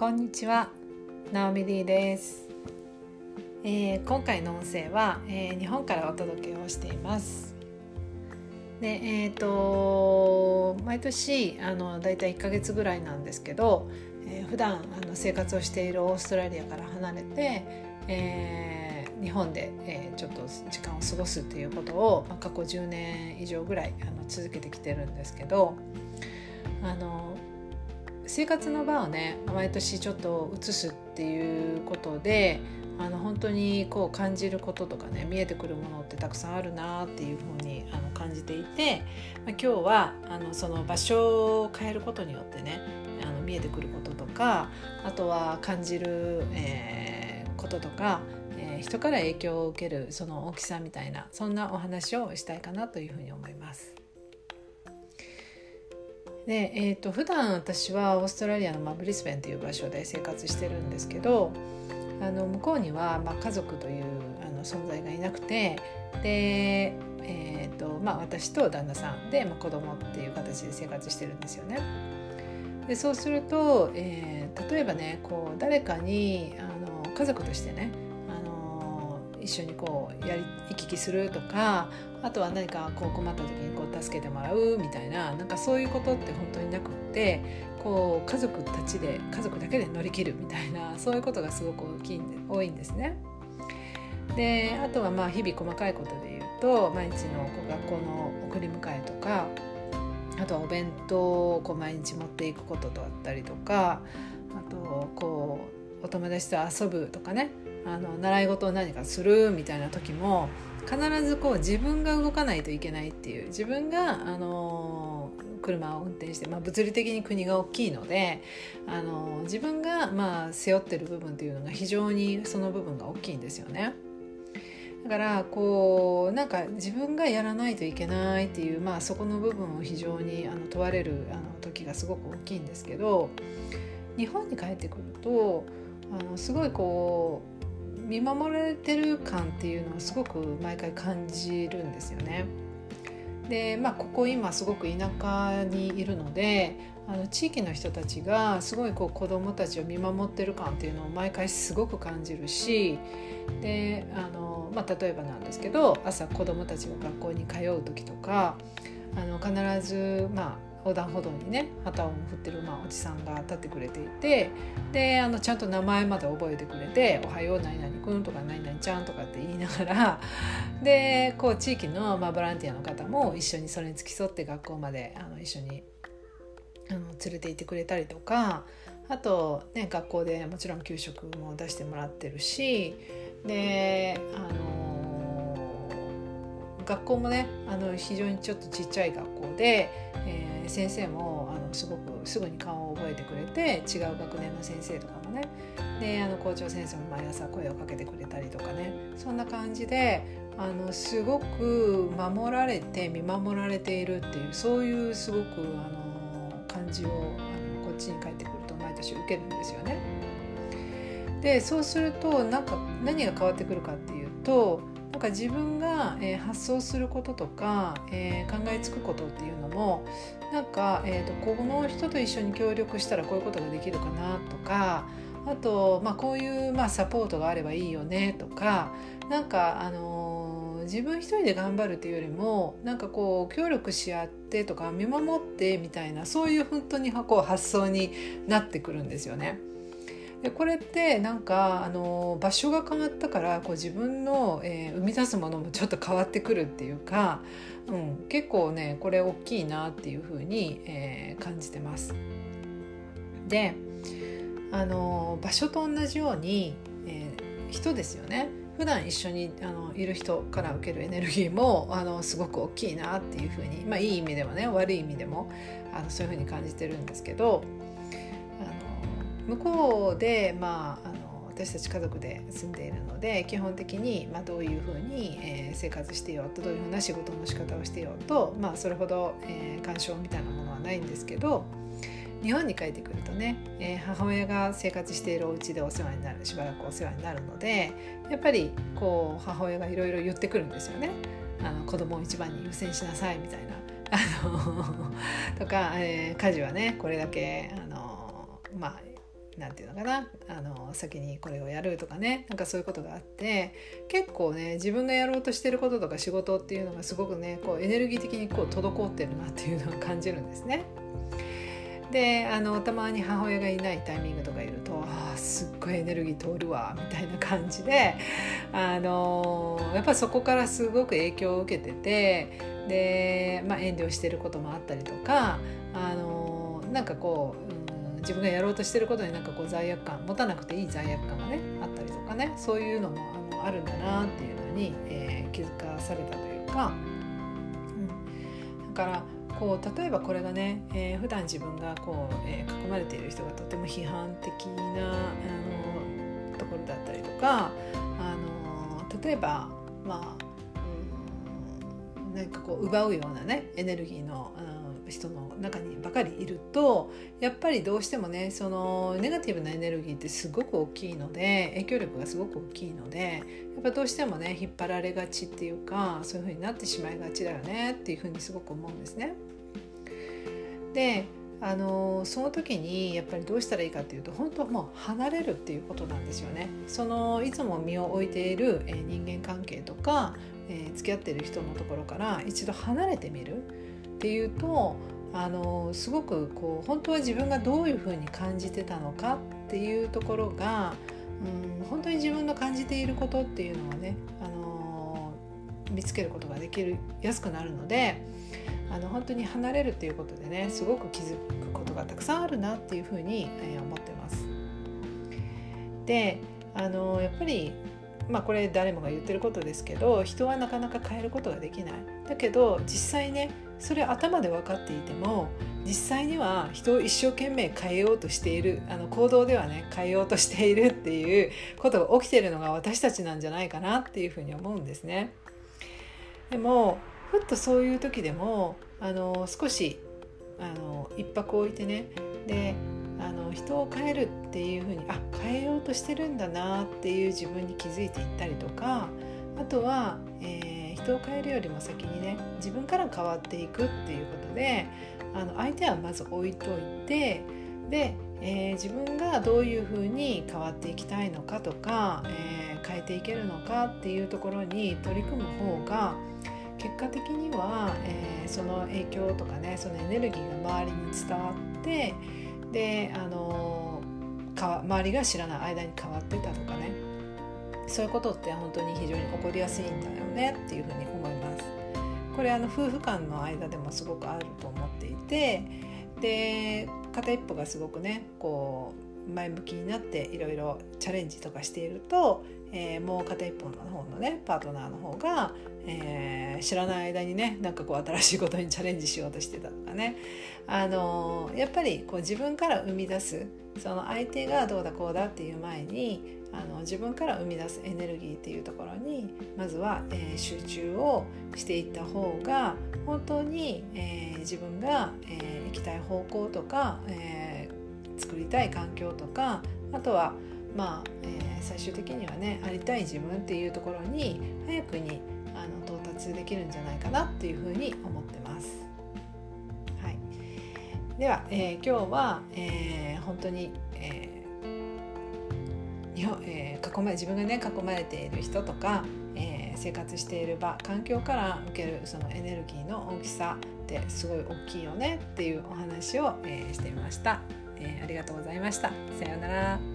こんにちは、ナオミリーです、えー今回の音声は、えー日本からお届けをしています。で、えっ、と毎年あのだいたい1ヶ月ぐらいなんですけど、えー普段あの生活をしているオーストラリアから離れて、えー日本で、えーちょっと時間を過ごすっていうことを、まあ、過去10年以上ぐらいあの続けてきてるんですけどあの生活の場をね毎年ちょっと移すっていうことであの本当にこう感じることとかね見えてくるものってたくさんあるなっていうふうにあの感じていて、ま、今日はあのその場所を変えることによってねあの見えてくることとかあとは感じる、えーこととか、えー人から影響を受けるその大きさみたいなそんなお話をしたいかなというふうに思います。で、えー、と普段私はオーストラリアの、まあ、ブリスベンという場所で生活してるんですけどあの向こうには、まあ、家族というあの存在がいなくてで、えーとまあ、私と旦那さんで、まあ、子供っていう形で生活してるんですよね。でそうすると、えー例えばねこう誰かにあの家族としてね一緒にこうやり行き来するとかあとは何かこう困った時にこう助けてもらうみたいななんかそういうことって本当になくってこう家族たちで家族だけで乗り切るみたいなそういうことがすごく大きいんで多いんですね。であとはまあ日々細かいことで言うと毎日のこう学校の送り迎えとかあとはお弁当をこう毎日持っていくことだったりとかあとこうお友達と遊ぶとかねあの習い事を何かするみたいな時も必ずこう自分が動かないといけないっていう自分があの車を運転して、まあ、物理的に国が大きいのであの自分がまあ背負ってる部分っていうのが非常にその部分が大きいんですよね。だからこうなんか自分がやらないといけないっていう、まあ、そこの部分を非常にあの問われるあの時がすごく大きいんですけど日本に帰ってくるとあのすごいこう見守られてる感っていうのをすごく毎回感じるんですよね。でまあここ今すごく田舎にいるのであの地域の人たちがすごいこう子どもたちを見守ってる感っていうのを毎回すごく感じるしであの、まあ、例えばなんですけど朝子どもたちが学校に通う時とかあの必ずまあ横断歩道にね旗を振ってる、まあ、おじさんが立ってくれていてであのちゃんと名前まで覚えてくれて「おはよう何々くん」とか「何々ちゃん」とかって言いながら でこう地域の、まあ、ボランティアの方も一緒にそれに付き添って学校まであの一緒にあの連れて行ってくれたりとかあと、ね、学校でもちろん給食も出してもらってるしであの学校もねあの非常にちょっとちっちゃい学校で、えー先生もあのすごくすぐに顔を覚えてくれて違う学年の先生とかもねであの校長先生も毎朝声をかけてくれたりとかねそんな感じであのすごく守られて見守られているっていうそういうすごくあの感じをあのこっちに帰ってくると毎年受けるんですよね。でそうするとなんか何が変わってくるかっていうとなんか自分が、えー発想することとか、えー考えつくことっていうのもなんか、えー、とこの人と一緒に協力したらこういうことができるかなとかあと、まあ、こういう、まあ、サポートがあればいいよねとかなんか、あのー自分一人で頑張るっていうよりもなんかこう協力し合ってとか見守ってみたいなそういう本当にこう発想になってくるんですよね。でこれってなんかあの場所が変わったからこう自分の、えー生み出すものもちょっと変わってくるっていうか、うん、結構ねこれ大きいなっていうふうに、えー感じてます。であの場所と同じように、えー人ですよね普段一緒にあのいる人から受けるエネルギーもあのすごく大きいなっていうふうに、まあ、いい意味でもね悪い意味でもあのそういうふうに感じてるんですけど向こうで、まあ、あの私たち家族で住んでいるので基本的に、まあ、どういうふうに、えー生活してようとどういうふうな仕事の仕方をしてようと、まあ、それほど、えー干渉みたいなものはないんですけど日本に帰ってくるとね、えー母親が生活しているお家でお世話になるしばらくお世話になるのでやっぱりこう母親がいろいろ言ってくるんですよね。あの子供を一番に優先しなさいみたいな。あのとか、えー家事はねこれだけあのまあ何て言うのかなあの先にこれをやるとかねなんかそういうことがあって結構ね自分がやろうとしてることとか仕事っていうのがすごくねこうエネルギー的にこう滞ってるなっていうのを感じるんですね。であのたまに母親がいないタイミングとかいるとあすっごいエネルギー通るわみたいな感じであのやっぱそこからすごく影響を受けててで、まあ、遠慮してることもあったりとかあのなんかこう、自分がやろうとしてることになんかこう罪悪感持たなくていい罪悪感がねあったりとかねそういうのもあのあるんだなっていうのに、えー、気づかされたというか、うん、だからこう例えばこれがね、えー、普段自分がこう、えー、囲まれている人がとても批判的なあのところだったりとかあの例えばまあ何かこう奪うようなねエネルギーの、うん、人の中にばかりいるとやっぱりどうしてもねそのネガティブなエネルギーってすごく大きいので影響力がすごく大きいのでやっぱどうしてもね引っ張られがちっていうかそういう風になってしまいがちだよねっていう風にすごく思うんですね。であのその時にやっぱりどうしたらいいかっていうと本当もう離れるっていうことなんですよね。そのいつも身を置いている、え人間関係とか、えー、付き合ってる人のところから一度離れてみるっていうとあのすごくこう本当は自分がどういうふうに感じてたのかっていうところが、うん、本当に自分の感じていることっていうのをね、あの見つけることができるやすくなるのであの本当に離れるっていうことでねすごく気づくことがたくさんあるなっていうふうに、え、思ってます。であのやっぱりまあこれ誰もが言ってることですけど人はなかなか変えることができないだけど実際ねそれ頭で分かっていても実際には人を一生懸命変えようとしているあの行動ではね変えようとしているっていうことが起きてるのが私たちなんじゃないかなっていうふうに思うんですね。でもふっとそういう時でもあの少しあの一泊置いてねであの人を変えるっていうふうにあ変えようとしてるんだなっていう自分に気づいていったりとかあとは、えー、人を変えるよりも先にね自分から変わっていくっていうことであの相手はまず置いといてで、えー、自分がどういうふうに変わっていきたいのかとか、えー、変えていけるのかっていうところに取り組む方が結果的には、えー、その影響とかねそのエネルギーが周りに伝わってであの周りが知らない間に変わってたとかねそういうことって本当に非常に起こりやすいんだよねっていうふうに思います。これあの夫婦間の間でもすごくあると思っていてで片一方がすごくねこう前向きになっていろいろチャレンジとかしていると、えー、もう片一方の方のねパートナーの方が、えー、知らない間にねなんかこう新しいことにチャレンジしようとしてたとかね。あのやっぱりこう自分から生み出すその相手がどうだこうだっていう前にあの自分から生み出すエネルギーっていうところにまずは、えー、集中をしていった方が本当に、えー、自分が、えー、行きたい方向とか、えー、作りたい環境とかあとはまあ、えー、最終的にはねありたい自分っていうところに早くにあの到達できるんじゃないかなっていうふうに思ってます。はい、では、えー、今日は、えー、本当に、えー日本えー、囲ま自分がね囲まれている人とか、えー、生活している場環境から受けるそのエネルギーの大きさってすごい大きいよねっていうお話を、えー、してみました、えー。ありがとうございました。さようなら。